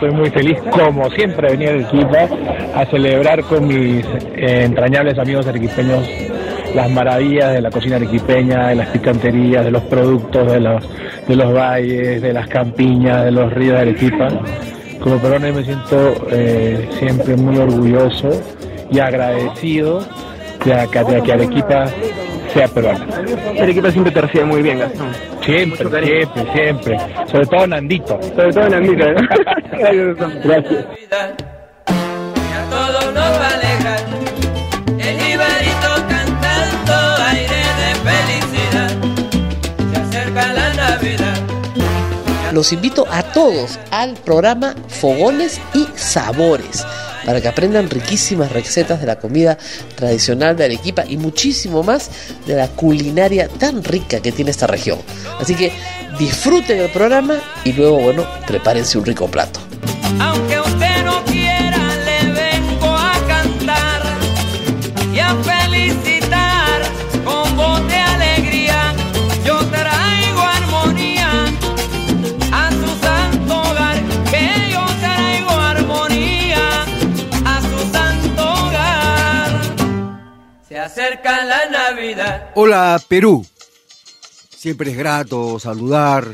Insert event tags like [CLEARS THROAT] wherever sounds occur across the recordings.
Estoy muy feliz, como siempre, de venir al equipo a celebrar con mis eh, entrañables amigos arequipeños las maravillas de la cocina arequipeña, de las picanterías, de los productos de los, de los valles, de las campiñas, de los ríos de Arequipa. Como peruano me siento eh, siempre muy orgulloso y agradecido de que, de que Arequipa sea peruana. Arequipa siempre te recibe muy bien, Gastón. Siempre, siempre, siempre. Sobre todo Nandito. Sobre todo en Andita, ¿no? [LAUGHS] Gracias, Gastón. Gracias. Navidad. Y a todos nos va a alegrar. El Ibarito cantando aire de felicidad. Se acerca la Navidad. Los invito a todos al programa Fogones y Sabores para que aprendan riquísimas recetas de la comida tradicional de Arequipa y muchísimo más de la culinaria tan rica que tiene esta región. Así que disfruten el programa y luego, bueno, prepárense un rico plato. Hola Perú. Siempre es grato saludar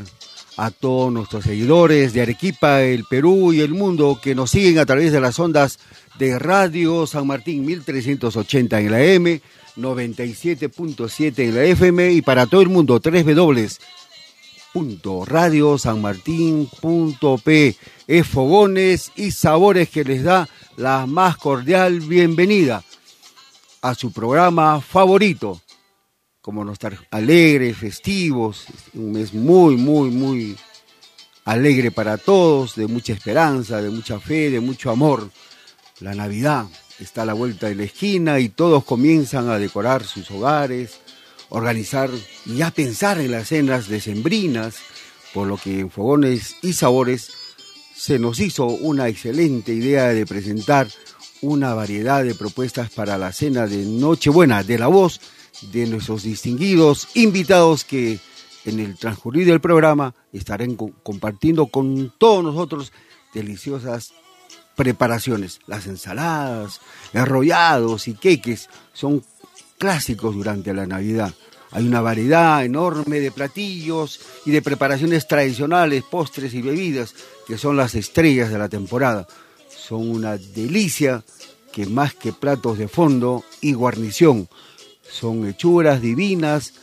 a todos nuestros seguidores de Arequipa, el Perú y el mundo que nos siguen a través de las ondas de Radio San Martín 1380 en la M, 97.7 en la FM y para todo el mundo www.radiosanmartin.p es fogones y sabores que les da la más cordial bienvenida a su programa favorito como no estar alegres, festivos, un mes muy, muy, muy alegre para todos, de mucha esperanza, de mucha fe, de mucho amor. La Navidad está a la vuelta de la esquina y todos comienzan a decorar sus hogares, organizar y a pensar en las cenas decembrinas, por lo que en Fogones y Sabores se nos hizo una excelente idea de presentar una variedad de propuestas para la cena de Nochebuena de la voz de nuestros distinguidos invitados que en el transcurrir del programa estarán co- compartiendo con todos nosotros deliciosas preparaciones. Las ensaladas, arrollados y queques son clásicos durante la Navidad. Hay una variedad enorme de platillos y de preparaciones tradicionales, postres y bebidas que son las estrellas de la temporada. Son una delicia que más que platos de fondo y guarnición, son hechuras divinas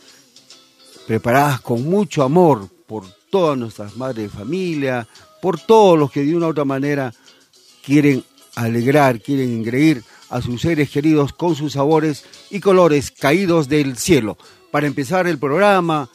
preparadas con mucho amor por todas nuestras madres de familia, por todos los que de una u otra manera quieren alegrar, quieren engreír a sus seres queridos con sus sabores y colores caídos del cielo. Para empezar el programa,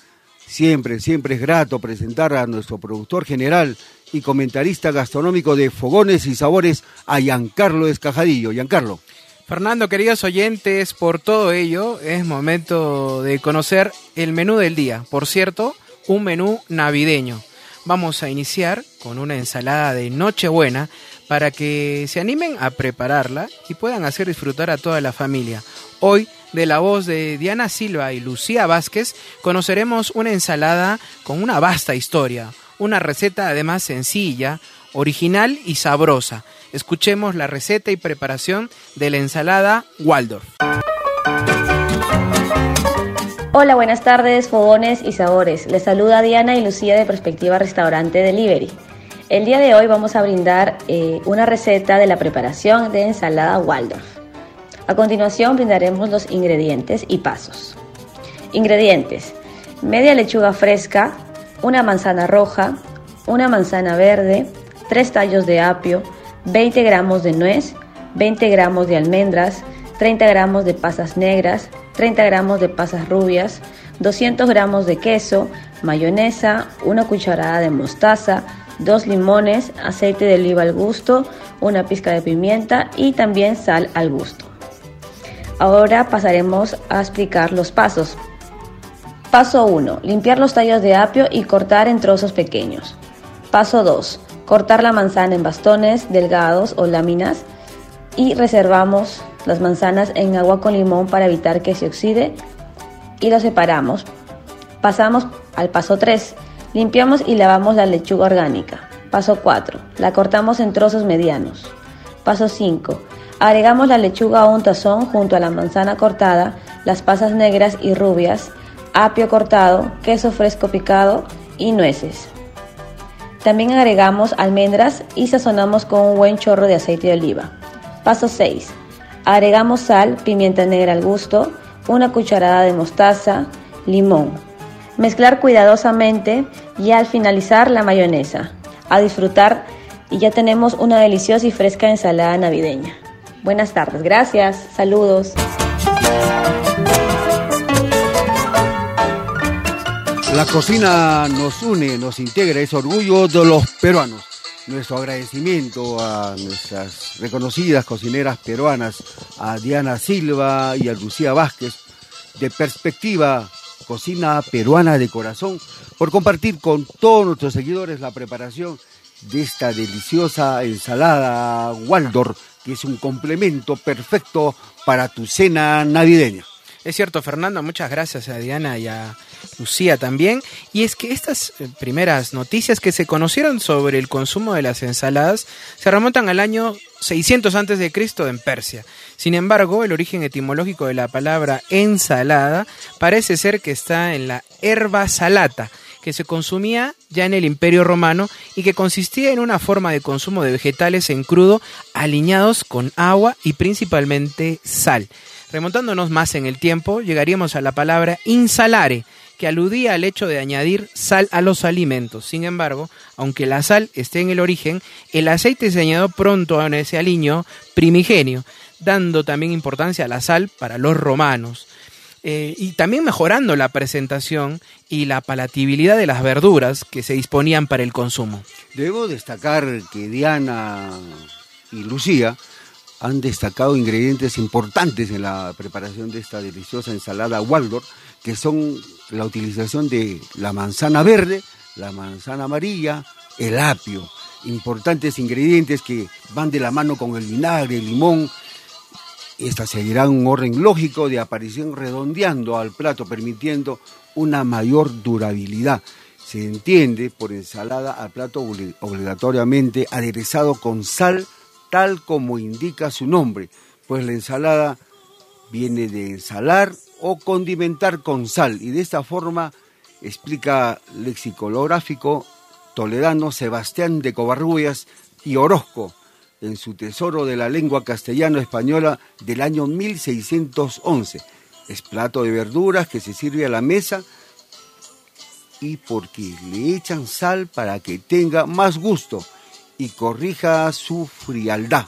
siempre, siempre es grato presentar a nuestro productor general y comentarista gastronómico de Fogones y Sabores, a Giancarlo Escajadillo. Giancarlo. Fernando, queridos oyentes, por todo ello es momento de conocer el menú del día. Por cierto, un menú navideño. Vamos a iniciar con una ensalada de Nochebuena para que se animen a prepararla y puedan hacer disfrutar a toda la familia. Hoy, de la voz de Diana Silva y Lucía Vázquez, conoceremos una ensalada con una vasta historia, una receta además sencilla, original y sabrosa. Escuchemos la receta y preparación de la ensalada Waldorf. Hola, buenas tardes, fogones y sabores. Les saluda Diana y Lucía de Perspectiva Restaurante Delivery. El día de hoy vamos a brindar eh, una receta de la preparación de ensalada Waldorf. A continuación brindaremos los ingredientes y pasos. Ingredientes: media lechuga fresca, una manzana roja, una manzana verde, 3 tallos de apio, 20 gramos de nuez, 20 gramos de almendras, 30 gramos de pasas negras, 30 gramos de pasas rubias, 200 gramos de queso, mayonesa, una cucharada de mostaza, dos limones, aceite de oliva al gusto, una pizca de pimienta y también sal al gusto. Ahora pasaremos a explicar los pasos. Paso 1. Limpiar los tallos de apio y cortar en trozos pequeños. Paso 2. Cortar la manzana en bastones delgados o láminas y reservamos las manzanas en agua con limón para evitar que se oxide y lo separamos. Pasamos al paso 3. Limpiamos y lavamos la lechuga orgánica. Paso 4. La cortamos en trozos medianos. Paso 5. Agregamos la lechuga a un tazón junto a la manzana cortada, las pasas negras y rubias, apio cortado, queso fresco picado y nueces. También agregamos almendras y sazonamos con un buen chorro de aceite de oliva. Paso 6. Agregamos sal, pimienta negra al gusto, una cucharada de mostaza, limón. Mezclar cuidadosamente y al finalizar la mayonesa. A disfrutar y ya tenemos una deliciosa y fresca ensalada navideña. Buenas tardes, gracias, saludos. La cocina nos une, nos integra, es orgullo de los peruanos. Nuestro agradecimiento a nuestras reconocidas cocineras peruanas, a Diana Silva y a Lucía Vázquez, de perspectiva Cocina Peruana de Corazón, por compartir con todos nuestros seguidores la preparación de esta deliciosa ensalada Waldorf, que es un complemento perfecto para tu cena navideña. Es cierto, Fernando, muchas gracias a Diana y a Lucía también. Y es que estas eh, primeras noticias que se conocieron sobre el consumo de las ensaladas se remontan al año 600 a.C. en Persia. Sin embargo, el origen etimológico de la palabra ensalada parece ser que está en la herba salata, que se consumía ya en el Imperio Romano y que consistía en una forma de consumo de vegetales en crudo aliñados con agua y principalmente sal. Remontándonos más en el tiempo, llegaríamos a la palabra insalare, que aludía al hecho de añadir sal a los alimentos. Sin embargo, aunque la sal esté en el origen, el aceite se añadió pronto a ese aliño primigenio, dando también importancia a la sal para los romanos. Eh, y también mejorando la presentación y la palatabilidad de las verduras que se disponían para el consumo. Debo destacar que Diana y Lucía han destacado ingredientes importantes en la preparación de esta deliciosa ensalada Waldorf, que son la utilización de la manzana verde, la manzana amarilla, el apio. Importantes ingredientes que van de la mano con el vinagre, el limón. Estas seguirán un orden lógico de aparición redondeando al plato, permitiendo una mayor durabilidad. Se entiende por ensalada al plato obligatoriamente aderezado con sal, tal como indica su nombre, pues la ensalada viene de ensalar o condimentar con sal y de esta forma explica lexicolográfico toledano Sebastián de Covarrubias y Orozco en su Tesoro de la Lengua Castellano-Española del año 1611. Es plato de verduras que se sirve a la mesa y porque le echan sal para que tenga más gusto y corrija su frialdad.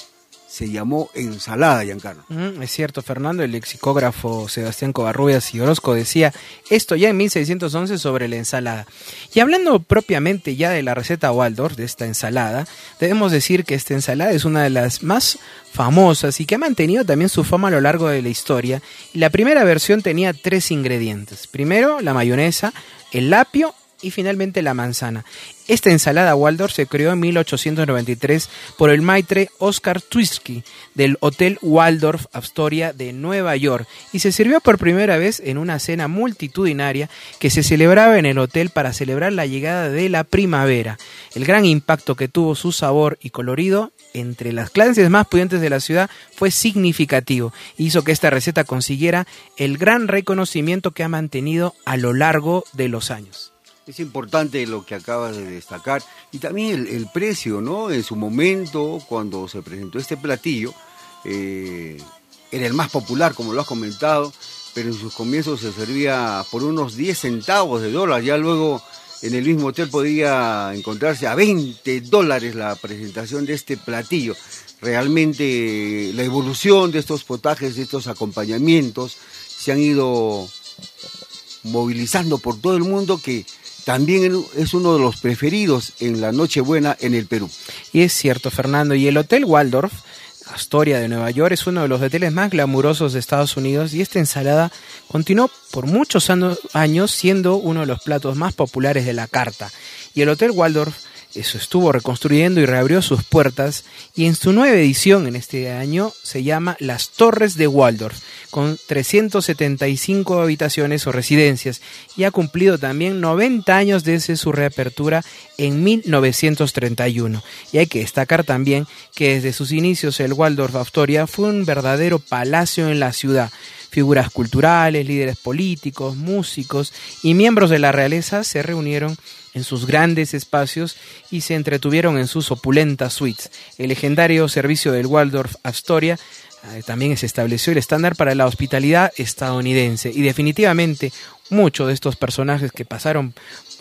Se llamó ensalada, Giancarlo. es cierto, Fernando, el lexicógrafo Sebastián Covarrubias y Orozco decía esto ya en 1611 sobre la ensalada. Y hablando propiamente ya de la receta Waldorf, de esta ensalada, debemos decir que esta ensalada es una de las más famosas y que ha mantenido también su fama a lo largo de la historia. la primera versión tenía tres ingredientes. Primero, la mayonesa, el apio y finalmente la manzana. Esta ensalada Waldorf se creó en 1893 por el maitre Oscar Twisky del Hotel Waldorf Astoria de Nueva York y se sirvió por primera vez en una cena multitudinaria que se celebraba en el hotel para celebrar la llegada de la primavera. El gran impacto que tuvo su sabor y colorido entre las clases más pudientes de la ciudad fue significativo y hizo que esta receta consiguiera el gran reconocimiento que ha mantenido a lo largo de los años. Es importante lo que acabas de destacar y también el, precio, ¿no? En su momento, cuando se presentó este platillo, eh, era el más popular, como lo has comentado, pero en sus comienzos se servía por unos 10 centavos de dólar. Ya luego en el mismo hotel podría encontrarse a 20 dólares la presentación de este platillo. Realmente la evolución de estos potajes, de estos acompañamientos, se han ido movilizando por todo el mundo que también es uno de los preferidos en la Nochebuena en el Perú. Y es cierto, Fernando, y el Hotel Waldorf, Astoria de Nueva York, es uno de los hoteles más glamurosos de Estados Unidos y esta ensalada continuó por muchos años siendo uno de los platos más populares de la carta. Y el Hotel Waldorf eso estuvo reconstruyendo y reabrió sus puertas y en su nueva edición en este año se llama Las Torres de Waldorf, con 375 habitaciones o residencias y ha cumplido también 90 años desde su reapertura en 1931. Y hay que destacar también que desde sus inicios el Waldorf Astoria fue un verdadero palacio en la ciudad figuras culturales, líderes políticos, músicos y miembros de la realeza se reunieron en sus grandes espacios y se entretuvieron en sus opulentas suites. El legendario servicio del Waldorf Astoria eh, también se estableció el estándar para la hospitalidad estadounidense y definitivamente muchos de estos personajes que pasaron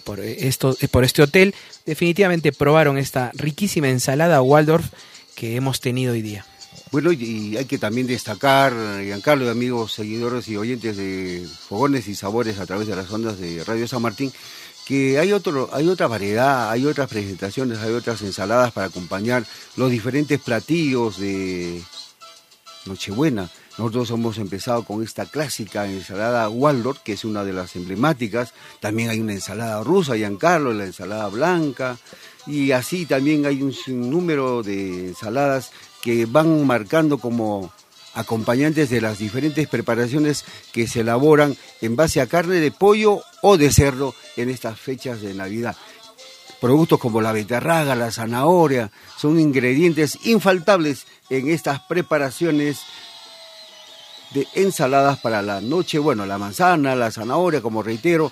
por, esto, por este hotel definitivamente probaron esta riquísima ensalada Waldorf que hemos tenido hoy día. Bueno, y hay que también destacar, Giancarlo amigos, seguidores y oyentes de Fogones y Sabores a través de las ondas de Radio San Martín, que hay, otro, hay otra variedad, hay otras presentaciones, hay otras ensaladas para acompañar los diferentes platillos de Nochebuena. Nosotros hemos empezado con esta clásica ensalada Waldorf, que es una de las emblemáticas. También hay una ensalada rusa, Giancarlo, la ensalada blanca. Y así también hay un número de ensaladas que van marcando como acompañantes de las diferentes preparaciones que se elaboran en base a carne de pollo o de cerdo en estas fechas de Navidad. Productos como la beterraga, la zanahoria, son ingredientes infaltables en estas preparaciones de ensaladas para la noche. Bueno, la manzana, la zanahoria, como reitero,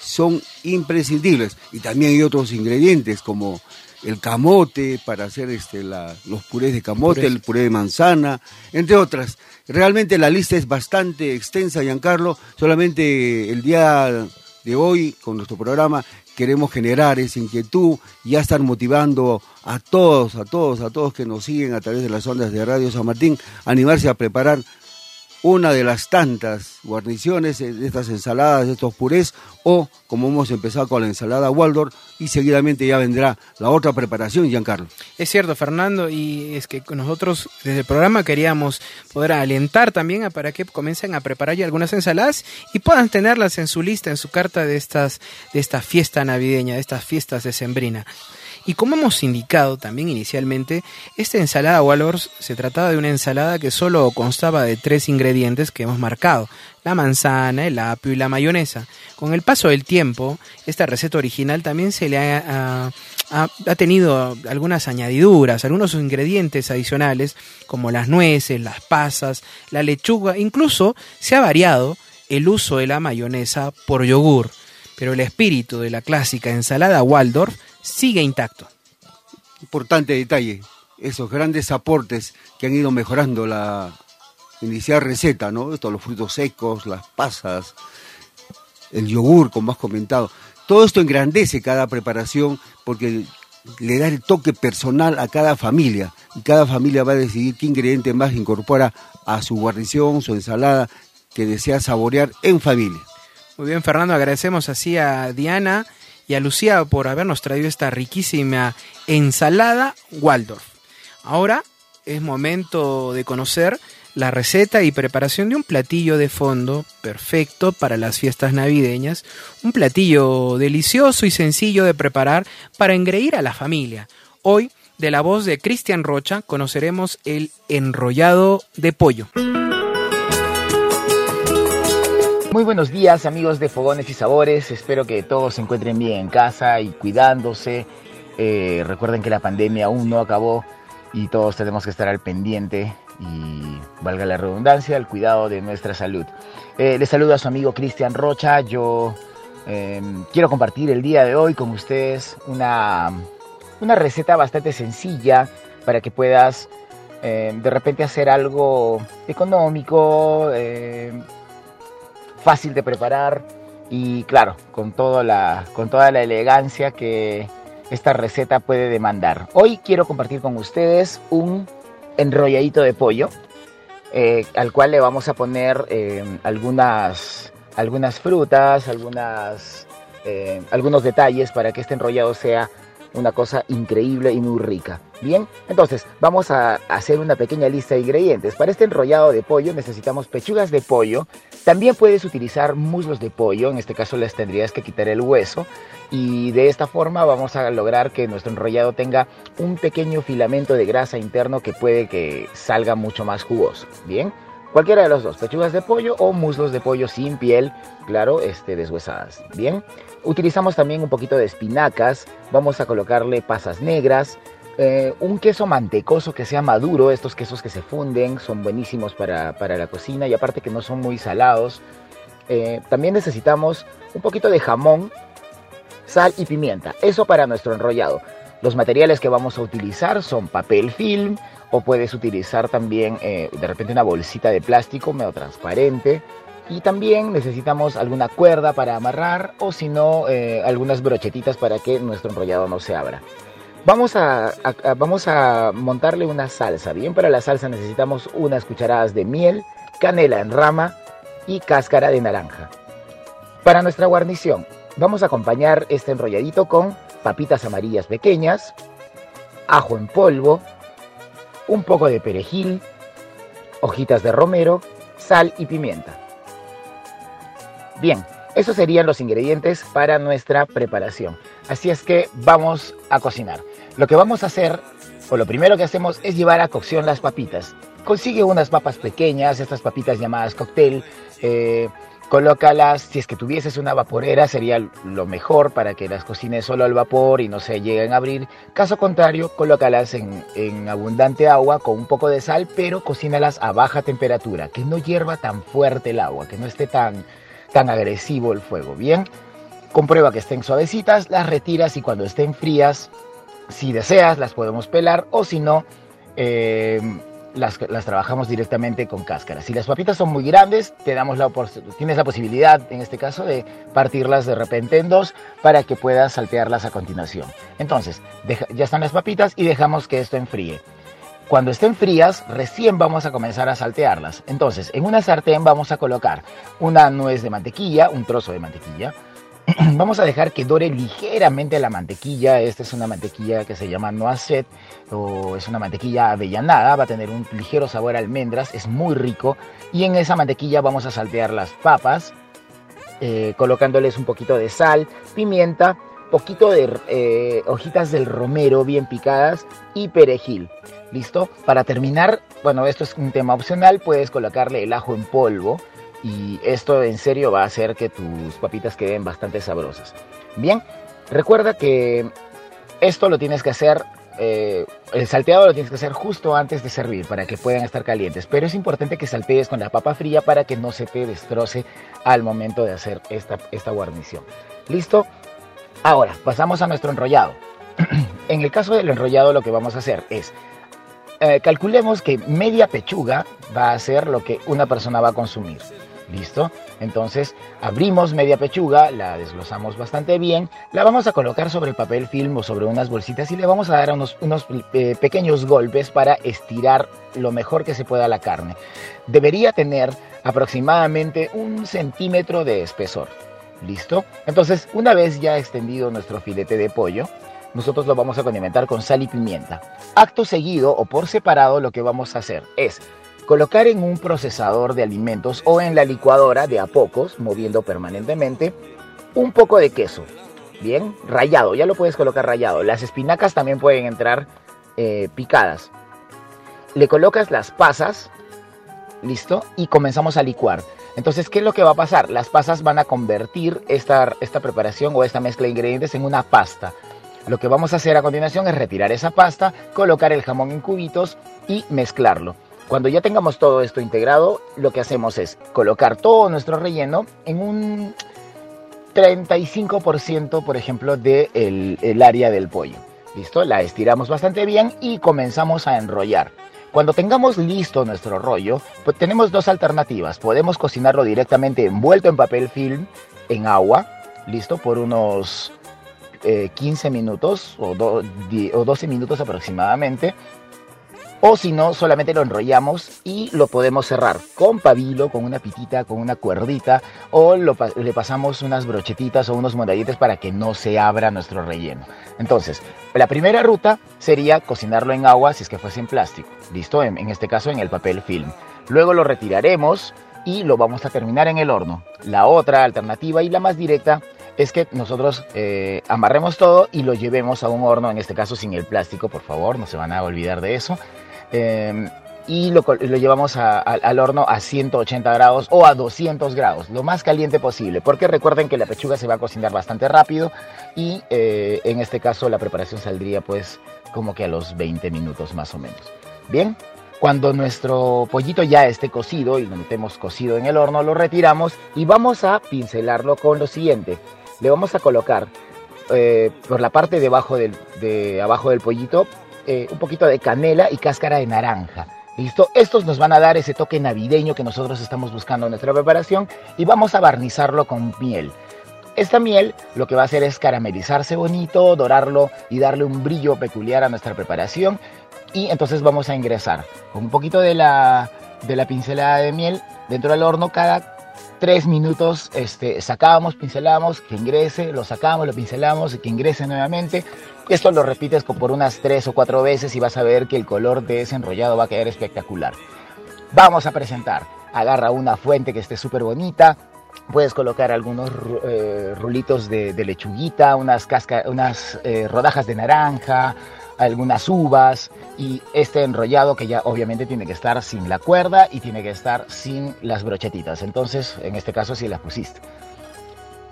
son imprescindibles. Y también hay otros ingredientes como el camote para hacer este, los purés de camote, el puré de manzana, entre otras. Realmente la lista es bastante extensa, Giancarlo. Solamente el día de hoy, con nuestro programa, queremos generar esa inquietud, ya estar motivando a todos, a todos, a todos que nos siguen a través de las ondas de Radio San Martín, animarse a preparar una de las tantas guarniciones de estas ensaladas, de estos purés, o como hemos empezado con la ensalada Waldorf, y seguidamente ya vendrá la otra preparación, Giancarlo. Es cierto, Fernando, y es que nosotros desde el programa queríamos poder alentar también a para que comiencen a preparar ya algunas ensaladas y puedan tenerlas en su lista, en su carta de estas de esta fiesta navideña, de estas fiestas de Sembrina. Y como hemos indicado también inicialmente, esta ensalada Waldorf se trataba de una ensalada que solo constaba de tres ingredientes que hemos marcado, la manzana, el apio y la mayonesa. Con el paso del tiempo, esta receta original también se le ha, ha, tenido algunas añadiduras, algunos ingredientes adicionales, como las nueces, las pasas, la lechuga, incluso se ha variado el uso de la mayonesa por yogur. Pero el espíritu de la clásica ensalada Waldorf sigue intacto. Importante detalle, esos grandes aportes que han ido mejorando la inicial receta, ¿no? Estos los frutos secos, las pasas, el yogur, como has comentado. Todo esto engrandece cada preparación porque le da el toque personal a cada familia y cada familia va a decidir qué ingrediente más incorpora a su guarnición, su ensalada que desea saborear en familia. Muy bien, Fernando, agradecemos así a Diana y a Lucía por habernos traído esta riquísima ensalada Waldorf. Ahora es momento de conocer la receta y preparación de un platillo de fondo perfecto para las fiestas navideñas, un platillo delicioso y sencillo de preparar para engreír a la familia. Hoy, de la voz de Cristian Rocha, conoceremos el enrollado de pollo. Muy buenos días amigos de Fogones y Sabores, espero que todos se encuentren bien en casa y cuidándose. Eh, recuerden que la pandemia aún no acabó y todos tenemos que estar al pendiente y, valga la redundancia, al cuidado de nuestra salud. Eh, les saludo a su amigo Cristian Rocha, yo em, quiero compartir el día de hoy con ustedes una, una receta bastante sencilla para que puedas em, de repente hacer algo económico em, fácil de preparar y claro, con, todo la, con toda la elegancia que esta receta puede demandar. Hoy quiero compartir con ustedes un enrolladito de pollo eh, al cual le vamos a poner eh, algunas, algunas frutas, eh, algunos detalles para que este enrollado sea una cosa increíble y muy rica. Bien, entonces vamos a hacer una pequeña lista de ingredientes. Para este enrollado de pollo necesitamos pechugas de pollo. También puedes utilizar muslos de pollo, en este caso les tendrías que quitar el hueso. Y de esta forma vamos a lograr que nuestro enrollado tenga un pequeño filamento de grasa interno que puede que salga mucho más jugoso. Bien, cualquiera de los dos, pechugas de pollo o muslos de pollo sin piel, claro, este, deshuesadas. Bien, utilizamos también un poquito de espinacas, vamos a colocarle pasas negras, eh, un queso mantecoso que sea maduro, estos quesos que se funden son buenísimos para, la cocina y aparte que no son muy salados. Eh, también necesitamos un poquito de jamón, sal y pimienta, eso para nuestro enrollado. Los materiales que vamos a utilizar son papel film o puedes utilizar también eh, de repente una bolsita de plástico medio transparente. Y también necesitamos alguna cuerda para amarrar o si no algunas brochetitas para que nuestro enrollado no se abra. Vamos a, vamos a montarle una salsa. Bien, para la salsa necesitamos unas cucharadas de miel, canela en rama y cáscara de naranja. Para nuestra guarnición, vamos a acompañar este enrolladito con papitas amarillas pequeñas, ajo en polvo, un poco de perejil, hojitas de romero, sal y pimienta. Bien, esos serían los ingredientes para nuestra preparación. Así es que vamos a cocinar. Lo que vamos a hacer, o lo primero que hacemos, es llevar a cocción las papitas. Consigue unas papas pequeñas, estas papitas llamadas cóctel. Eh, colócalas, si es que tuvieses una vaporera sería lo mejor para que las cocines solo al vapor y no se lleguen a abrir. Caso contrario, colócalas en, en, abundante agua con un poco de sal, pero cocínalas a baja temperatura, que no hierva tan fuerte el agua, que no esté tan, tan agresivo el fuego. Bien, Comprueba que estén suavecitas, las retiras y cuando estén frías, si deseas, las podemos pelar o si no, eh, las, trabajamos directamente con cáscara. Si las papitas son muy grandes, te damos la, tienes la posibilidad, en este caso, de partirlas de repente en dos para que puedas saltearlas a continuación. Entonces, ya están las papitas y dejamos que esto enfríe. Cuando estén frías, recién vamos a comenzar a saltearlas. Entonces, en una sartén vamos a colocar una nuez de mantequilla, un trozo de mantequilla, [CLEARS THROAT] vamos a dejar que dore ligeramente la mantequilla. Esta es una mantequilla que se llama noisette o es una mantequilla avellanada. Va a tener un ligero sabor a almendras, es muy rico. Y en esa mantequilla vamos a saltear las papas, eh, colocándoles un poquito de sal, pimienta, poquito de eh, hojitas del romero bien picadas y perejil. ¿Listo? Para terminar, bueno, esto es un tema opcional, puedes colocarle el ajo en polvo y esto en serio va a hacer que tus papitas queden bastante sabrosas. Bien, recuerda que esto lo tienes que hacer, eh, el salteado lo tienes que hacer justo antes de servir para que puedan estar calientes, pero es importante que saltees con la papa fría para que no se te destroce al momento de hacer esta, esta guarnición. ¿Listo? Ahora, pasamos a nuestro enrollado. [CLEARS THROAT] en el caso del enrollado lo que vamos a hacer es eh, calculemos que media pechuga va a ser lo que una persona va a consumir. ¿Listo? Entonces abrimos media pechuga, la desglosamos bastante bien, la vamos a colocar sobre el papel film o sobre unas bolsitas y le vamos a dar unos, unos eh, pequeños golpes para estirar lo mejor que se pueda la carne. Debería tener aproximadamente un centímetro de espesor. ¿Listo? Entonces, una vez ya extendido nuestro filete de pollo, nosotros lo vamos a condimentar con sal y pimienta. Acto seguido o por separado lo que vamos a hacer es Colocar en un procesador de alimentos o en la licuadora de a pocos, moviendo permanentemente, un poco de queso. Bien, rayado, ya lo puedes colocar rayado. Las espinacas también pueden entrar eh, picadas. Le colocas las pasas, listo, y comenzamos a licuar. Entonces, ¿qué es lo que va a pasar? Las pasas van a convertir esta, esta preparación o esta mezcla de ingredientes en una pasta. Lo que vamos a hacer a continuación es retirar esa pasta, colocar el jamón en cubitos y mezclarlo. Cuando ya tengamos todo esto integrado, lo que hacemos es colocar todo nuestro relleno en un 35%, por ejemplo, del el área del pollo. ¿Listo? La estiramos bastante bien y comenzamos a enrollar. Cuando tengamos listo nuestro rollo, pues tenemos dos alternativas. Podemos cocinarlo directamente envuelto en papel film, en agua, listo, por unos 15 eh, minutos o, o 12 minutos aproximadamente o si no, solamente lo enrollamos y lo podemos cerrar con pabilo, con una pitita, con una cuerdita, o le pasamos unas brochetitas o unos mondadientes para que no se abra nuestro relleno. Entonces, la primera ruta sería cocinarlo en agua si es que fuese en plástico, ¿listo? En, este caso en el papel film. Luego lo retiraremos y lo vamos a terminar en el horno. La otra alternativa y la más directa es que nosotros eh, amarremos todo y lo llevemos a un horno, en este caso sin el plástico, por favor, no se van a olvidar de eso. Em, y lo, llevamos al horno a 180 grados o a 200 grados, lo más caliente posible, porque recuerden que la pechuga se va a cocinar bastante rápido y eh, en este caso la preparación saldría pues como que a los 20 minutos más o menos. Bien, cuando nuestro pollito ya esté cocido y lo metemos cocido en el horno, lo retiramos y vamos a pincelarlo con lo siguiente. Le vamos a colocar eh, por la parte del, de abajo del pollito eh, un poquito de canela y cáscara de naranja. ¿Listo? Estos nos van a dar ese toque navideño que nosotros estamos buscando en nuestra preparación y vamos a barnizarlo con miel. Esta miel lo que va a hacer es caramelizarse bonito, dorarlo y darle un brillo peculiar a nuestra preparación. Y entonces vamos a ingresar con un poquito de la, de la pincelada de miel dentro del horno cada tres minutos este, sacamos, pincelamos, que ingrese, lo sacamos, lo pincelamos y que ingrese nuevamente. Esto lo repites por unas tres o cuatro veces y vas a ver que el color de ese enrollado va a quedar espectacular. Vamos a presentar. Agarra una fuente que esté súper bonita. Puedes colocar algunos eh, rulitos de, lechuguita, unas, unas eh, rodajas de naranja, algunas uvas y este enrollado que ya obviamente tiene que estar sin la cuerda y tiene que estar sin las brochetitas. Entonces, en este caso sí las pusiste.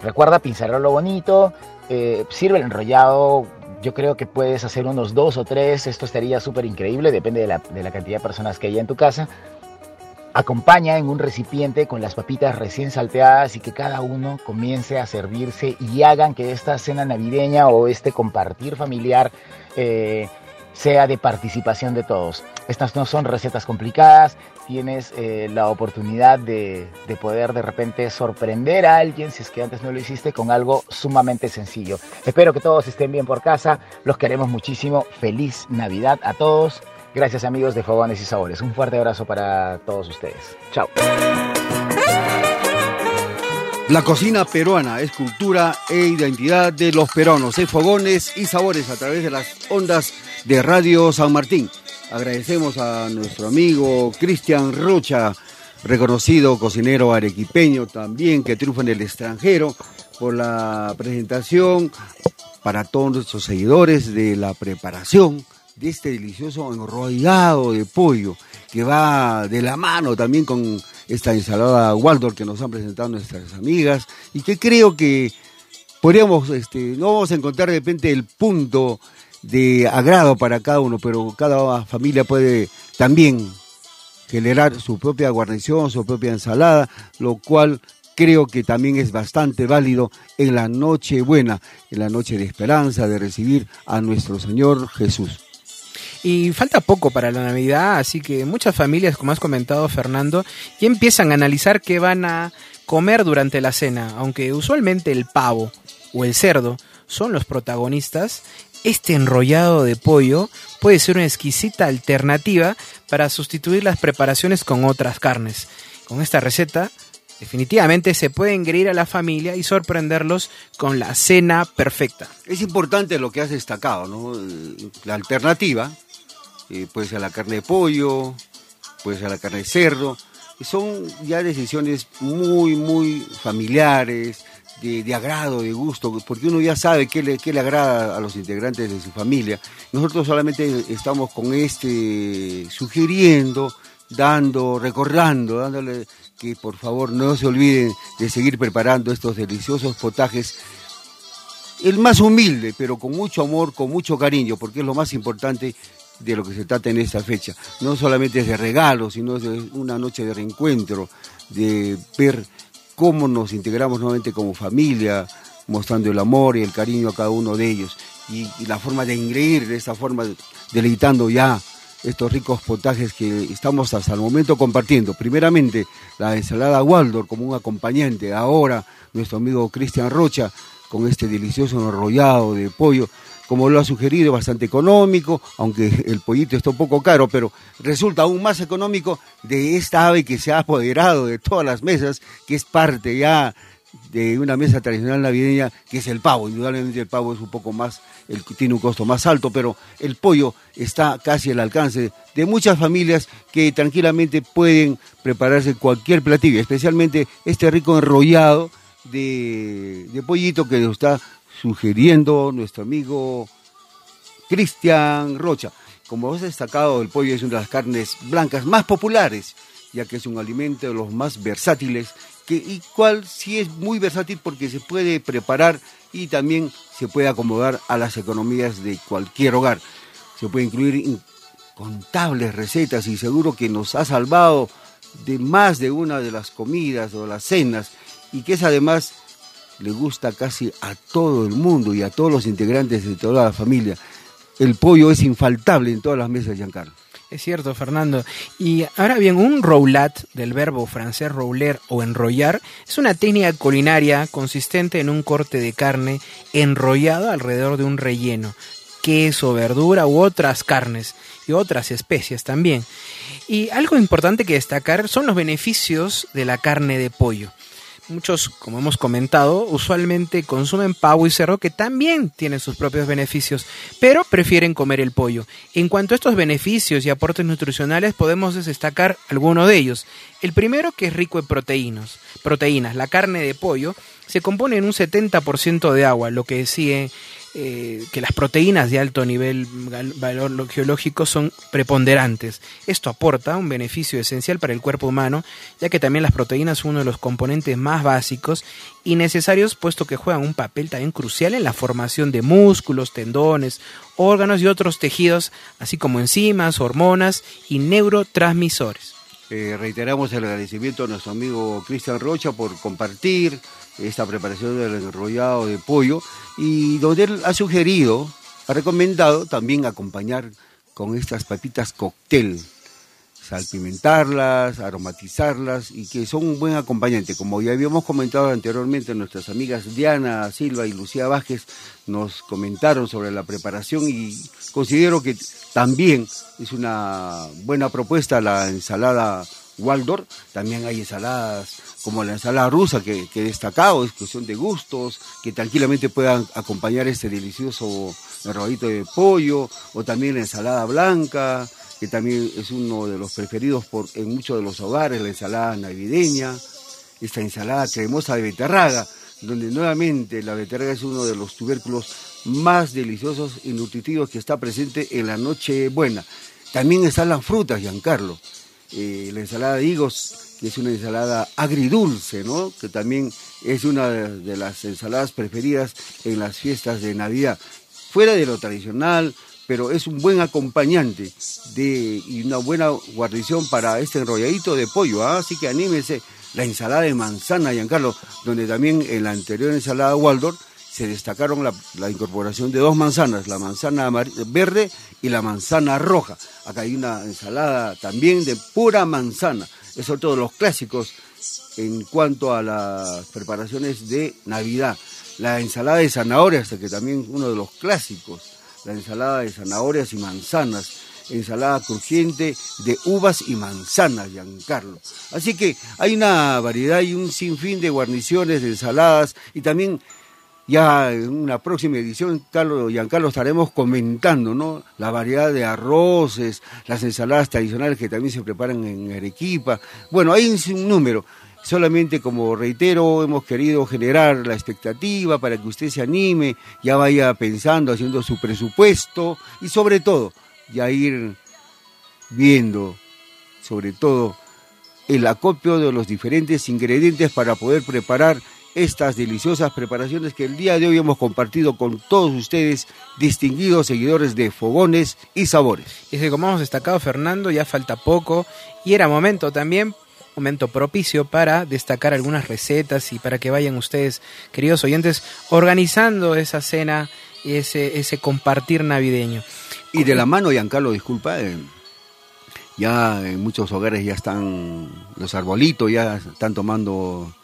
Recuerda pincelarlo bonito, eh, sirve el enrollado, yo creo que puedes hacer unos dos o tres, esto estaría súper increíble, depende de la, de la cantidad de personas que haya en tu casa. Acompaña en un recipiente con las papitas recién salteadas y que cada uno comience a servirse y hagan que esta cena navideña o este compartir familiar eh, sea de participación de todos. Estas no son recetas complicadas, tienes eh, la oportunidad de, de, poder de repente sorprender a alguien si es que antes no lo hiciste con algo sumamente sencillo. Espero que todos estén bien por casa, los queremos muchísimo, feliz Navidad a todos. Gracias amigos de Fogones y Sabores, un fuerte abrazo para todos ustedes. Chao. La cocina peruana es cultura e identidad de los peruanos. Es fogones y sabores a través de las ondas de Radio San Martín. Agradecemos a nuestro amigo Cristian Rocha, reconocido cocinero arequipeño también que triunfa en el extranjero, por la presentación para todos nuestros seguidores de la preparación de este delicioso enrollado de pollo que va de la mano también con esta ensalada Waldorf que nos han presentado nuestras amigas y que creo que podríamos, este, no vamos a encontrar de repente el punto de agrado para cada uno, pero cada familia puede también generar su propia guarnición, su propia ensalada, lo cual creo que también es bastante válido en la noche buena, en la noche de esperanza, de recibir a nuestro Señor Jesús. Y falta poco para la Navidad, así que muchas familias, como has comentado Fernando, ya empiezan a analizar qué van a comer durante la cena. Aunque usualmente el pavo o el cerdo son los protagonistas, este enrollado de pollo puede ser una exquisita alternativa para sustituir las preparaciones con otras carnes. Con esta receta, definitivamente se puede engreír a la familia y sorprenderlos con la cena perfecta. Es importante lo que has destacado, ¿no? La alternativa eh, puede ser la carne de pollo, puede ser la carne de cerdo. Son ya decisiones muy, muy familiares, de, agrado, de gusto, porque uno ya sabe qué le, qué le agrada a los integrantes de su familia. Nosotros solamente estamos con este sugiriendo, dando, recordando, dándole que por favor no se olviden de seguir preparando estos deliciosos potajes el más humilde, pero con mucho amor, con mucho cariño, porque es lo más importante de lo que se trata en esta fecha. No solamente es de regalos, sino de una noche de reencuentro, de ver cómo nos integramos nuevamente como familia, mostrando el amor y el cariño a cada uno de ellos. Y, la forma de ingreír, de esta forma, deleitando ya estos ricos potajes que estamos hasta el momento compartiendo. Primeramente, la ensalada Waldor como un acompañante. Ahora, nuestro amigo Cristian Rocha con este delicioso enrollado de pollo como lo ha sugerido, bastante económico, aunque el pollito está un poco caro, pero resulta aún más económico de esta ave que se ha apoderado de todas las mesas, que es parte ya de una mesa tradicional navideña, que es el pavo. Indudablemente el pavo es un poco más, el, tiene un costo más alto, pero el pollo está casi al alcance de muchas familias que tranquilamente pueden prepararse cualquier platillo, especialmente este rico enrollado de, de pollito que nos está sugiriendo nuestro amigo Cristian Rocha. Como has destacado, el pollo es una de las carnes blancas más populares, ya que es un alimento de los más versátiles, que, y cual sí es muy versátil porque se puede preparar y también se puede acomodar a las economías de cualquier hogar. Se puede incluir incontables recetas y seguro que nos ha salvado de más de una de las comidas o las cenas y que es además le gusta casi a todo el mundo y a todos los integrantes de toda la familia. El pollo es infaltable en todas las mesas, Giancarlo. Es cierto, Fernando. Y ahora bien, un roulat, del verbo francés rouler o enrollar, es una técnica culinaria consistente en un corte de carne enrollado alrededor de un relleno, queso, verdura u otras carnes y otras especies también. Y algo importante que destacar son los beneficios de la carne de pollo. Muchos, como hemos comentado, usualmente consumen pavo y cerdo que también tienen sus propios beneficios, pero prefieren comer el pollo. En cuanto a estos beneficios y aportes nutricionales, podemos destacar algunos de ellos. El primero que es rico en proteínas. Proteínas. La carne de pollo se compone en un 70% de agua, lo que sigue eh, que las proteínas de alto nivel valor geológico son preponderantes. Esto aporta un beneficio esencial para el cuerpo humano, ya que también las proteínas son uno de los componentes más básicos y necesarios, puesto que juegan un papel también crucial en la formación de músculos, tendones, órganos y otros tejidos, así como enzimas, hormonas y neurotransmisores. Eh, reiteramos el agradecimiento a nuestro amigo Cristian Rocha por compartir esta preparación del enrollado de pollo y donde él ha sugerido, ha recomendado también acompañar con estas papitas cóctel, salpimentarlas, aromatizarlas y que son un buen acompañante. Como ya habíamos comentado anteriormente, nuestras amigas Diana Silva y Lucía Vázquez nos comentaron sobre la preparación y considero que también es una buena propuesta la ensalada Waldorf. También hay ensaladas como la ensalada rusa que, he destacado, es cuestión de gustos, que tranquilamente puedan acompañar este delicioso enrollito de pollo, o también la ensalada blanca, que también es uno de los preferidos por, en muchos de los hogares, la ensalada navideña, esta ensalada cremosa de beterraga, donde nuevamente la beterraga es uno de los tubérculos más deliciosos y nutritivos que está presente en la noche buena. También están las frutas, Giancarlo. Eh, la ensalada de higos que es una ensalada agridulce, ¿no? que también es una de las ensaladas preferidas en las fiestas de Navidad. Fuera de lo tradicional, pero es un buen acompañante de, y una buena guarnición para este enrolladito de pollo. ¿ah? Así que anímese la ensalada de manzana, Giancarlo, donde también en la anterior ensalada Waldorf se destacaron la, incorporación de dos manzanas, la manzana verde y la manzana roja. Acá hay una ensalada también de pura manzana son todos los clásicos en cuanto a las preparaciones de Navidad. La ensalada de zanahorias, que también es uno de los clásicos, la ensalada de zanahorias y manzanas, ensalada crujiente de uvas y manzanas, Giancarlo. Así que hay una variedad y un sinfín de guarniciones, de ensaladas y también ya en una próxima edición, Carlos Giancarlo, estaremos comentando ¿no? la variedad de arroces, las ensaladas tradicionales que también se preparan en Arequipa. Bueno, hay un número. Solamente, como reitero, hemos querido generar la expectativa para que usted se anime, ya vaya pensando, haciendo su presupuesto y sobre todo, ya ir viendo, sobre todo, el acopio de los diferentes ingredientes para poder preparar estas deliciosas preparaciones que el día de hoy hemos compartido con todos ustedes, distinguidos seguidores de Fogones y Sabores. Y como hemos destacado, Fernando, ya falta poco y era momento también momento propicio para destacar algunas recetas y para que vayan ustedes, queridos oyentes, organizando esa cena y ese, ese compartir navideño. Y de la mano, Giancarlo, disculpa, eh, Ya en muchos hogares ya están los arbolitos, ya están tomando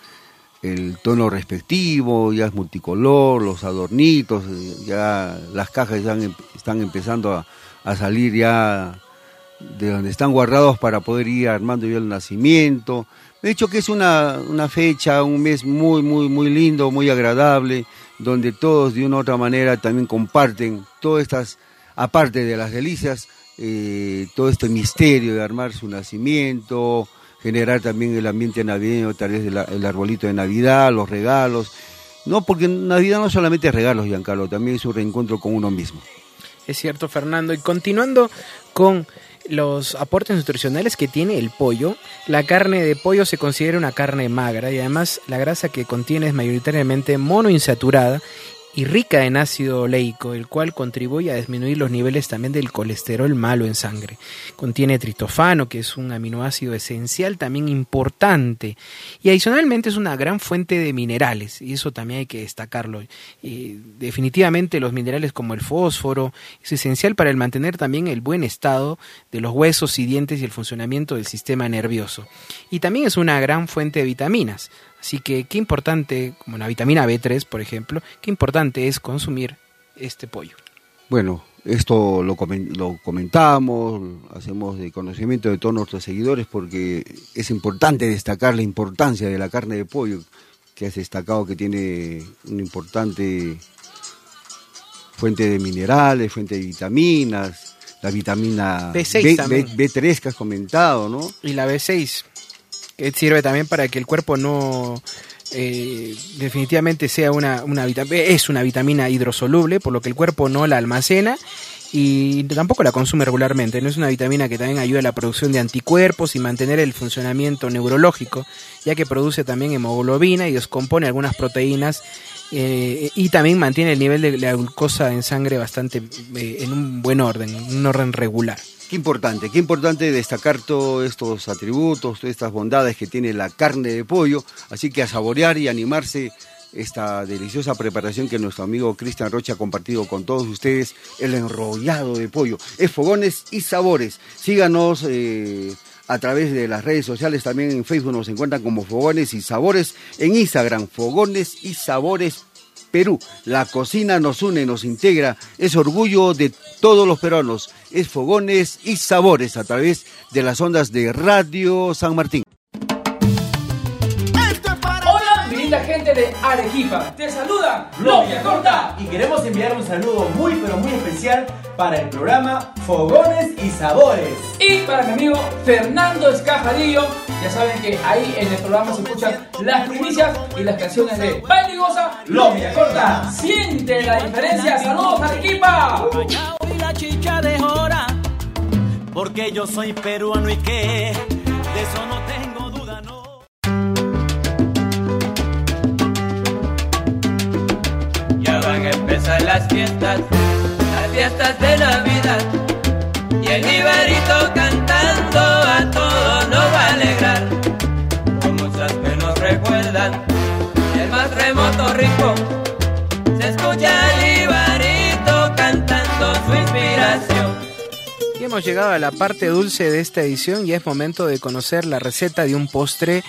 el tono respectivo, ya es multicolor, los adornitos, eh, ya las cajas ya em, están empezando a, a salir ya de donde están guardados para poder ir armando el nacimiento. De hecho que es una, una fecha, un mes muy, muy, muy lindo, muy agradable, donde todos de una u otra manera también comparten todas estas, aparte de las delicias, eh, todo este misterio de armar su nacimiento, generar también el ambiente navideño, tal vez el, el arbolito de Navidad, los regalos. No, porque Navidad no solamente es regalos, Giancarlo, también es un reencuentro con uno mismo. Es cierto, Fernando. Y continuando con los aportes nutricionales que tiene el pollo, la carne de pollo se considera una carne magra y además la grasa que contiene es mayoritariamente monoinsaturada y rica en ácido oleico, el cual contribuye a disminuir los niveles también del colesterol malo en sangre. Contiene triptofano, que es un aminoácido esencial también importante, y adicionalmente es una gran fuente de minerales, y eso también hay que destacarlo. Y definitivamente los minerales como el fósforo es esencial para el mantener también el buen estado de los huesos y dientes y el funcionamiento del sistema nervioso. Y también es una gran fuente de vitaminas. Así que qué importante, como la vitamina B3, por ejemplo, qué importante es consumir este pollo. Bueno, esto lo, lo comentamos, hacemos de conocimiento de todos nuestros seguidores porque es importante destacar la importancia de la carne de pollo, que has destacado que tiene una importante fuente de minerales, fuente de vitaminas, la vitamina B6 B, también. B, B3 que has comentado, ¿no? Y la B6, sirve también para que el cuerpo no eh, definitivamente sea una, una es una vitamina hidrosoluble, por lo que el cuerpo no la almacena y tampoco la consume regularmente. No es una vitamina que también ayuda a la producción de anticuerpos y mantener el funcionamiento neurológico, ya que produce también hemoglobina y descompone algunas proteínas eh, y también mantiene el nivel de la glucosa en sangre bastante eh, en un buen orden, en un orden regular. Qué importante, qué importante destacar todos estos atributos, todas estas bondades que tiene la carne de pollo, así que a saborear y animarse esta deliciosa preparación que nuestro amigo Cristian Rocha ha compartido con todos ustedes, el enrollado de pollo. Es fogones y sabores. Síganos eh, a través de las redes sociales, también en Facebook nos encuentran como Fogones y Sabores, en Instagram Fogones y Sabores Perú. La cocina nos une, nos integra, es orgullo de todos los peruanos, es Fogones y Sabores a través de las ondas de Radio San Martín. De Arequipa. Te saluda Novia Corta. Y queremos enviar un saludo muy pero muy especial para el programa Fogones y Sabores. Y para mi amigo Fernando Escajadillo, ya saben que ahí en el programa se escuchan las primicias y las canciones de Baile y Goza, Corta. Siente la diferencia. Saludos Arequipa. y la chicha de jora, porque yo soy peruano y que de eso no tengo A empezar las fiestas, las fiestas de Navidad. Y el Iberito cantando a todos nos va a alegrar. Con muchas que nos recuerdan el más remoto rincón. Se escucha el Iberito cantando su inspiración. Y hemos llegado a la parte dulce de esta edición y es momento de conocer la receta de un postre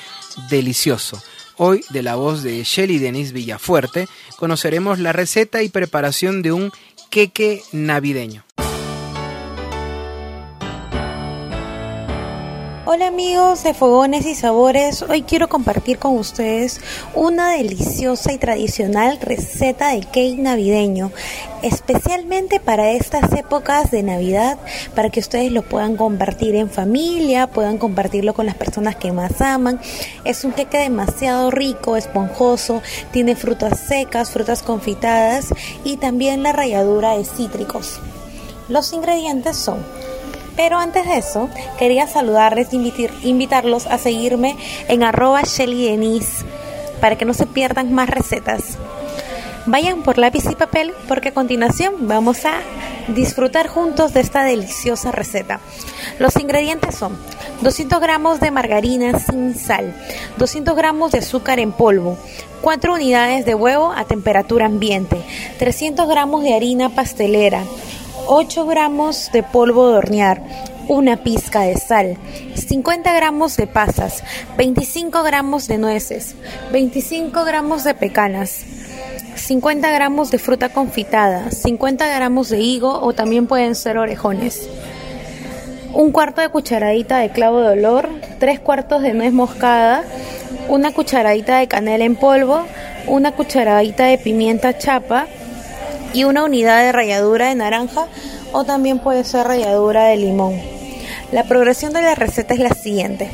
delicioso. Hoy, de la voz de Shelly Denise Villafuerte, conoceremos la receta y preparación de un queque navideño. Hola amigos de Fogones y Sabores, hoy quiero compartir con ustedes una deliciosa y tradicional receta de cake navideño, especialmente para estas épocas de Navidad, para que ustedes lo puedan compartir en familia, puedan compartirlo con las personas que más aman. Es un queque demasiado rico, esponjoso, tiene frutas secas, frutas confitadas y también la ralladura de cítricos. Los ingredientes son pero antes de eso, quería saludarles invitar, invitarlos a seguirme en arroba Denise para que no se pierdan más recetas. Vayan por lápiz y papel porque a continuación vamos a disfrutar juntos de esta deliciosa receta. Los ingredientes son 200 gramos de margarina sin sal, 200 gramos de azúcar en polvo, 4 unidades de huevo a temperatura ambiente, 300 gramos de harina pastelera, 8 gramos de polvo de hornear, una pizca de sal, 50 gramos de pasas, 25 gramos de nueces, 25 gramos de pecanas, 50 gramos de fruta confitada, 50 gramos de higo o también pueden ser orejones, un cuarto de cucharadita de clavo de olor, tres cuartos de nuez moscada, una cucharadita de canela en polvo, una cucharadita de pimienta chapa y una unidad de ralladura de naranja o también puede ser ralladura de limón. La progresión de la receta es la siguiente.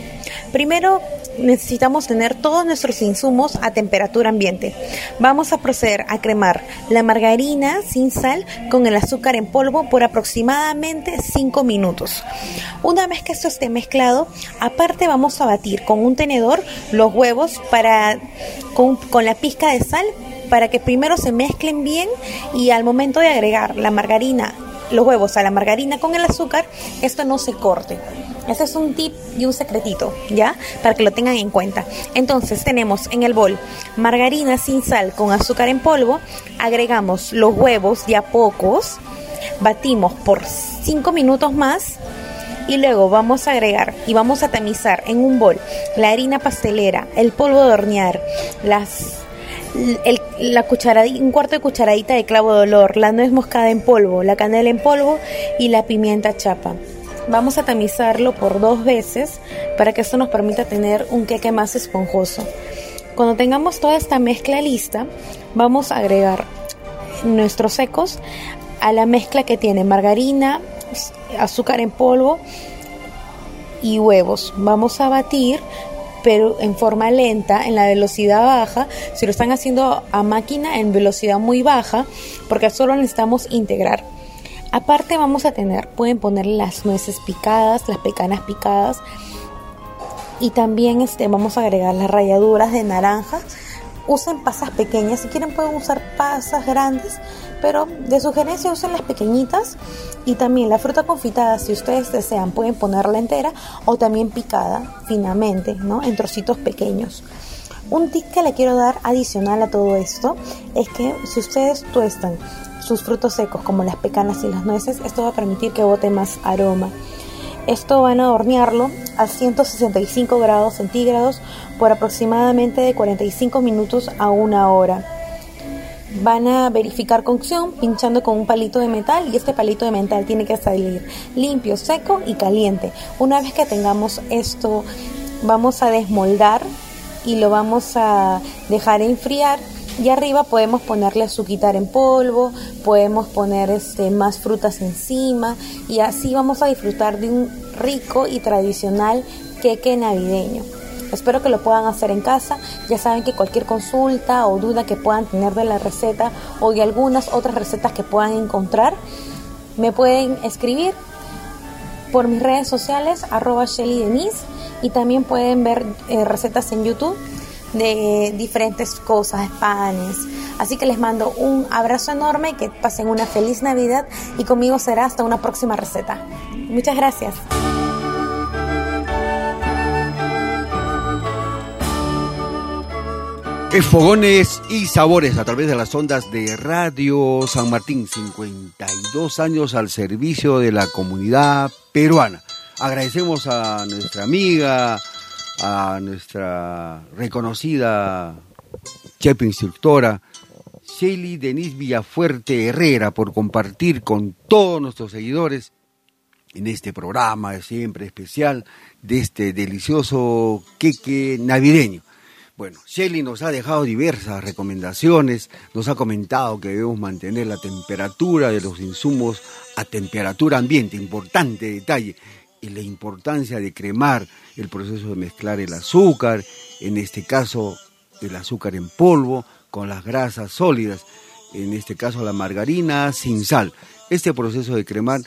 Primero necesitamos tener todos nuestros insumos a temperatura ambiente. Vamos a proceder a cremar la margarina sin sal con el azúcar en polvo por aproximadamente 5 minutos. Una vez que esto esté mezclado, aparte vamos a batir con un tenedor los huevos para con, con la pizca de sal para que primero se mezclen bien y al momento de agregar la margarina los huevos a la margarina con el azúcar, esto no se corte. Ese es un tip y un secretito, ¿ya? Para que lo tengan en cuenta. Entonces tenemos en el bol margarina sin sal con azúcar en polvo, agregamos los huevos de a pocos, batimos por 5 minutos más y luego vamos a agregar y vamos a tamizar en un bol la harina pastelera, el polvo de hornear, las la cucharadita, un cuarto de cucharadita de clavo de olor, la nuez moscada en polvo, la canela en polvo y la pimienta chapa. Vamos a tamizarlo por dos veces para que esto nos permita tener un queque más esponjoso. Cuando tengamos toda esta mezcla lista, vamos a agregar nuestros secos a la mezcla que tiene margarina, azúcar en polvo y huevos. Vamos a batir pero en forma lenta, en la velocidad baja, si lo están haciendo a máquina en velocidad muy baja, porque solo necesitamos integrar. Aparte vamos a tener, pueden poner las nueces picadas, las pecanas picadas y también este, vamos a agregar las ralladuras de naranja. Usen pasas pequeñas, si quieren pueden usar pasas grandes, pero de sugerencia usen las pequeñitas y también la fruta confitada, si ustedes desean, pueden ponerla entera o también picada finamente, ¿no? En trocitos pequeños. Un tip que le quiero dar adicional a todo esto es que si ustedes tuestan sus frutos secos como las pecanas y las nueces, esto va a permitir que bote más aroma. Esto van a hornearlo a 165 grados centígrados por aproximadamente de 45 minutos a una hora van a verificar cocción pinchando con un palito de metal y este palito de metal tiene que salir limpio, seco y caliente. Una vez que tengamos esto, vamos a desmoldar y lo vamos a dejar enfriar y arriba podemos ponerle azúcar en polvo, podemos poner este, más frutas encima y así vamos a disfrutar de un rico y tradicional queque navideño. Espero que lo puedan hacer en casa. Ya saben que cualquier consulta o duda que puedan tener de la receta o de algunas otras recetas que puedan encontrar, me pueden escribir por mis redes sociales, arroba Shelly Denise, y también pueden ver eh, recetas en YouTube de diferentes cosas, panes. Así que les mando un abrazo enorme, que pasen una feliz Navidad y conmigo será hasta una próxima receta. Muchas gracias. Fogones y Sabores a través de las ondas de Radio San Martín, 52 años al servicio de la comunidad peruana. Agradecemos a nuestra amiga, a nuestra reconocida chef instructora, Shelly Denise Villafuerte Herrera, por compartir con todos nuestros seguidores en este programa siempre especial de este delicioso queque navideño. Bueno, Shelly nos ha dejado diversas recomendaciones, nos ha comentado que debemos mantener la temperatura de los insumos a temperatura ambiente, importante detalle, y la importancia de cremar el proceso de mezclar el azúcar, en este caso el azúcar en polvo, con las grasas sólidas, en este caso la margarina sin sal. Este proceso de cremar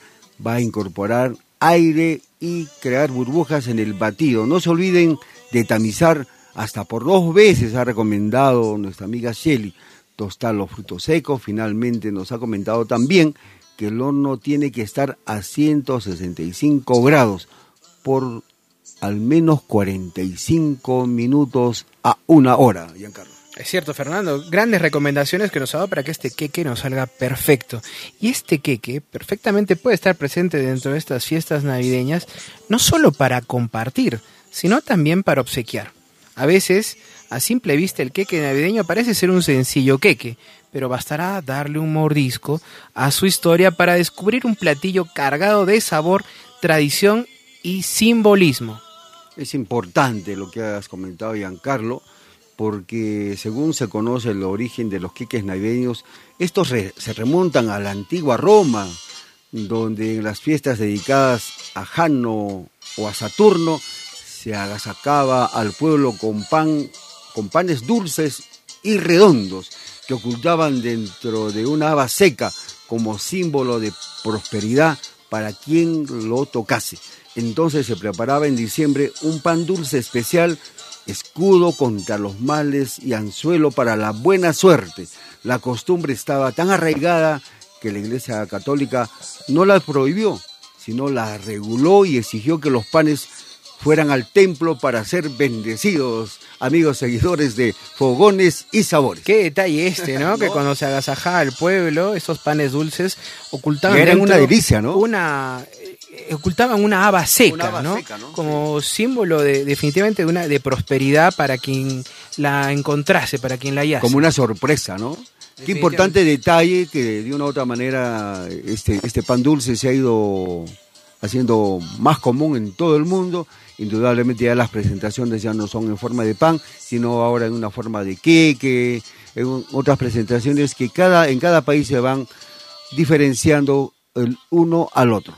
va a incorporar aire y crear burbujas en el batido. No se olviden de tamizar hasta por dos veces ha recomendado nuestra amiga Shelly tostar los frutos secos. Finalmente nos ha comentado también que el horno tiene que estar a 165 grados por al menos 45 minutos a una hora, Giancarlo. Es cierto, Fernando. Grandes recomendaciones que nos ha dado para que este queque nos salga perfecto. Y este queque perfectamente puede estar presente dentro de estas fiestas navideñas, no solo para compartir, sino también para obsequiar. A veces, a simple vista, el queque navideño parece ser un sencillo queque, pero bastará darle un mordisco a su historia para descubrir un platillo cargado de sabor, tradición y simbolismo. Es importante lo que has comentado, Giancarlo, porque según se conoce el origen de los queques navideños, estos se remontan a la antigua Roma, donde en las fiestas dedicadas a Jano o a Saturno se agasacaba al pueblo con pan, con panes dulces y redondos que ocultaban dentro de una haba seca como símbolo de prosperidad para quien lo tocase. Entonces se preparaba en diciembre un pan dulce especial, escudo contra los males y anzuelo para la buena suerte. La costumbre estaba tan arraigada que la Iglesia Católica no la prohibió, sino la reguló y exigió que los panes fueran al templo para ser bendecidos, amigos seguidores de Fogones y Sabores. Qué detalle este, ¿no? [LAUGHS] Que cuando se agasajaba al pueblo, estos panes dulces ocultaban eran una delicia, ¿no? Una eh, ocultaban una haba seca, Una haba ¿no? seca, ¿no? Como símbolo de definitivamente de una de prosperidad para quien la encontrase, para quien la hallase. Como una sorpresa, ¿no? Qué importante detalle que de una u otra manera este, este pan dulce se ha ido haciendo más común en todo el mundo. Indudablemente ya las presentaciones ya no son en forma de pan, sino ahora en una forma de queque, en otras presentaciones que cada, en cada país se van diferenciando el uno al otro.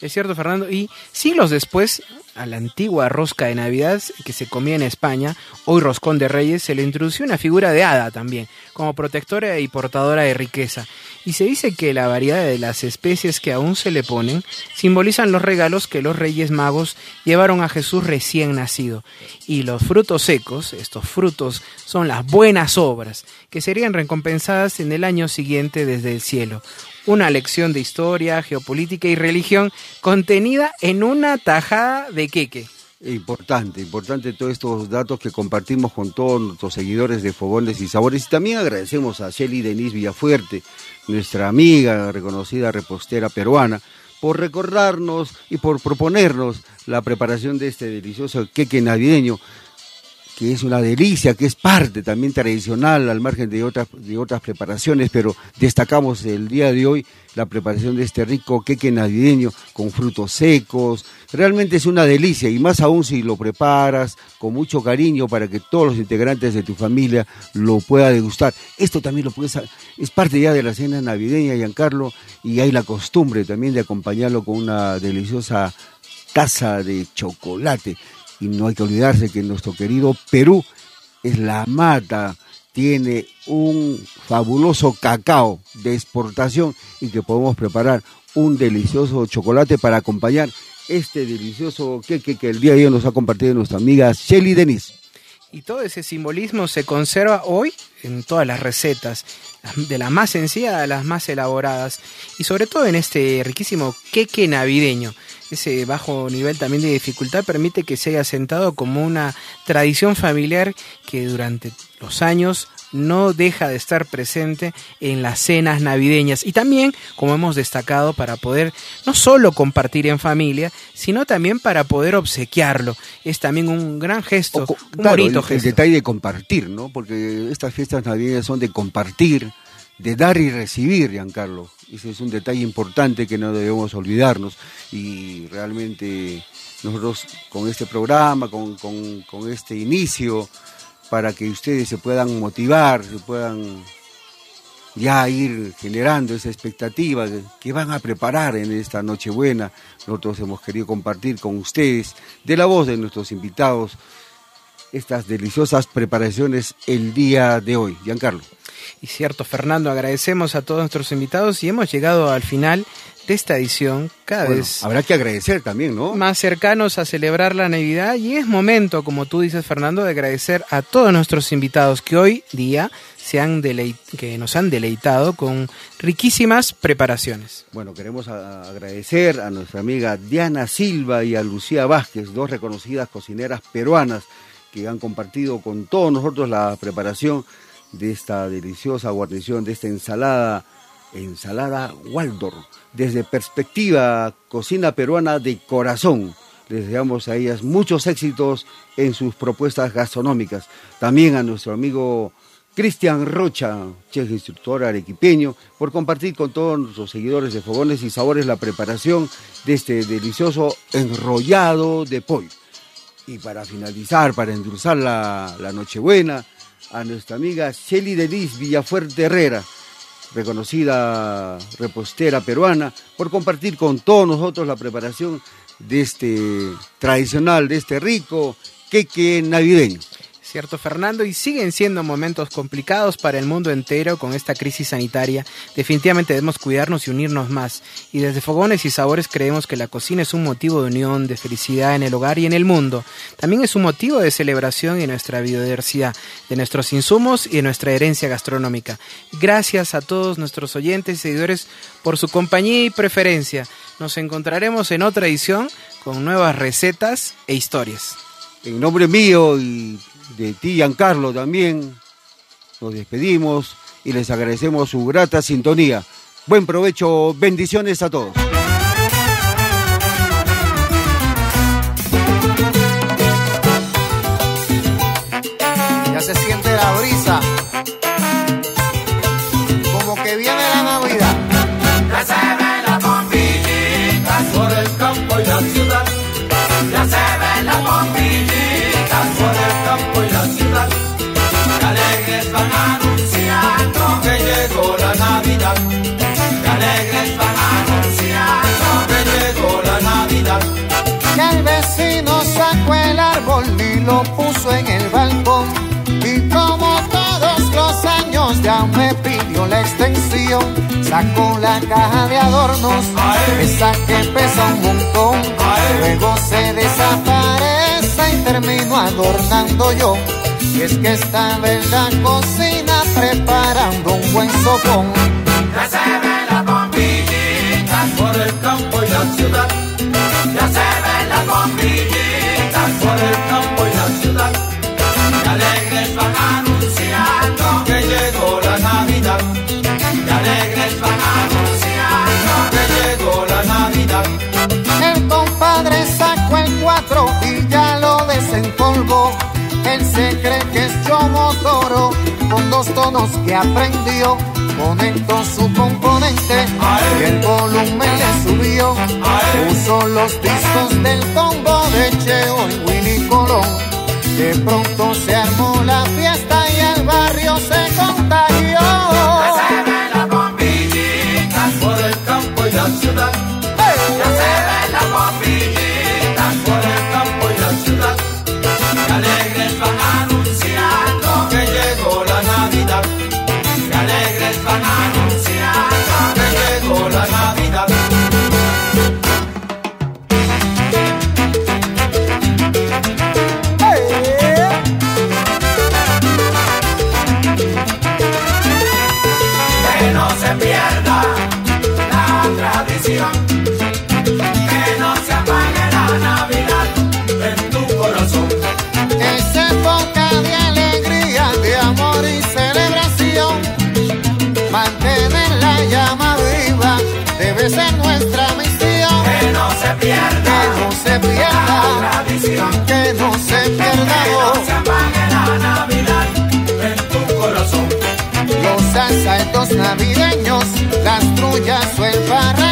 Es cierto, Fernando. Y siglos después, a la antigua rosca de Navidad que se comía en España, hoy roscón de reyes, se le introdució una figura de hada también, como protectora y portadora de riqueza. Y se dice que la variedad de las especies que aún se le ponen simbolizan los regalos que los reyes magos llevaron a Jesús recién nacido. Y los frutos secos, estos frutos, son las buenas obras, que serían recompensadas en el año siguiente desde el cielo una lección de historia, geopolítica y religión contenida en una tajada de queque. Importante, importante todos estos datos que compartimos con todos nuestros seguidores de Fogones y Sabores. Y también agradecemos a Shelly Denise Villafuerte, nuestra amiga, reconocida repostera peruana, por recordarnos y por proponernos la preparación de este delicioso queque navideño, que es una delicia, que es parte también tradicional al margen de otras, de otras preparaciones, pero destacamos el día de hoy la preparación de este rico queque navideño con frutos secos. Realmente es una delicia y más aún si lo preparas con mucho cariño para que todos los integrantes de tu familia lo puedan degustar. Esto también lo puedes, es parte ya de la cena navideña, Giancarlo, y hay la costumbre también de acompañarlo con una deliciosa taza de chocolate. Y no hay que olvidarse que nuestro querido Perú es la mata, tiene un fabuloso cacao de exportación y que podemos preparar un delicioso chocolate para acompañar este delicioso queque que el día de hoy nos ha compartido nuestra amiga Shelly Denis. Y todo ese simbolismo se conserva hoy en todas las recetas, de las más sencillas a las más elaboradas, y sobre todo en este riquísimo queque navideño. Ese bajo nivel también de dificultad permite que se haya sentado como una tradición familiar que durante los años no deja de estar presente en las cenas navideñas y también, como hemos destacado, para poder no solo compartir en familia, sino también para poder obsequiarlo. Es también un gran gesto, un Claro, bonito el, el gesto. detalle de compartir, ¿no? Porque estas fiestas navideñas son de compartir, de dar y recibir, Giancarlo. Ese es un detalle importante que no debemos olvidarnos. Y realmente nosotros con este programa, con, con- este inicio, para que ustedes se puedan motivar, se puedan ya ir generando esa expectativa que van a preparar en esta Nochebuena. Nosotros hemos querido compartir con ustedes, de la voz de nuestros invitados, estas deliciosas preparaciones el día de hoy. Giancarlo. Y cierto, Fernando, agradecemos a todos nuestros invitados y hemos llegado al final de esta edición, cada Bueno, vez habrá que agradecer también, ¿no? más cercanos a celebrar la Navidad y es momento, como tú dices, Fernando, de agradecer a todos nuestros invitados que hoy día se han que nos han deleitado con riquísimas preparaciones. Bueno, queremos a- agradecer a nuestra amiga Diana Silva y a Lucía Vázquez, dos reconocidas cocineras peruanas que han compartido con todos nosotros la preparación de esta deliciosa guarnición, de esta ensalada, ensalada Waldor, desde perspectiva cocina peruana de corazón. Les deseamos a ellas muchos éxitos en sus propuestas gastronómicas. También a nuestro amigo Cristian Rocha, chef instructor arequipeño, por compartir con todos nuestros seguidores de Fogones y Sabores la preparación de este delicioso enrollado de pollo. Y para finalizar, para endulzar la, la Nochebuena, a nuestra amiga Shelly Delis Villafuerte Herrera, reconocida repostera peruana, por compartir con todos nosotros la preparación de este tradicional, de este rico queque navideño. ¿Cierto, Fernando? Y siguen siendo momentos complicados para el mundo entero con esta crisis sanitaria. Definitivamente debemos cuidarnos y unirnos más. Y desde Fogones y Sabores creemos que la cocina es un motivo de unión, de felicidad en el hogar y en el mundo. También es un motivo de celebración en nuestra biodiversidad, de nuestros insumos y de nuestra herencia gastronómica. Gracias a todos nuestros oyentes y seguidores por su compañía y preferencia. Nos encontraremos en otra edición con nuevas recetas e historias. En nombre mío y de ti, Giancarlo, también nos despedimos y les agradecemos su grata sintonía. Buen provecho, bendiciones a todos. Ya se siente la brisa, como que viene la Navidad. Ya se ven las bombillitas y lo puso en el balcón. Y como todos los años ya me pidió la extensión, sacó la caja de adornos, esa que pesa un montón. Luego se desaparece y termino adornando yo. Y es que estaba en la cocina preparando un buen sopón. Ya se ven las bombillitas por el campo y la ciudad. Ya se ven las bombillitas se cree que es Chomo Toro con dos tonos que aprendió. Conectó su componente y el volumen le subió. Puso los discos del combo de Cheo y Willy Colón. De pronto se armó la fiesta navideños, las trullas o el barracón.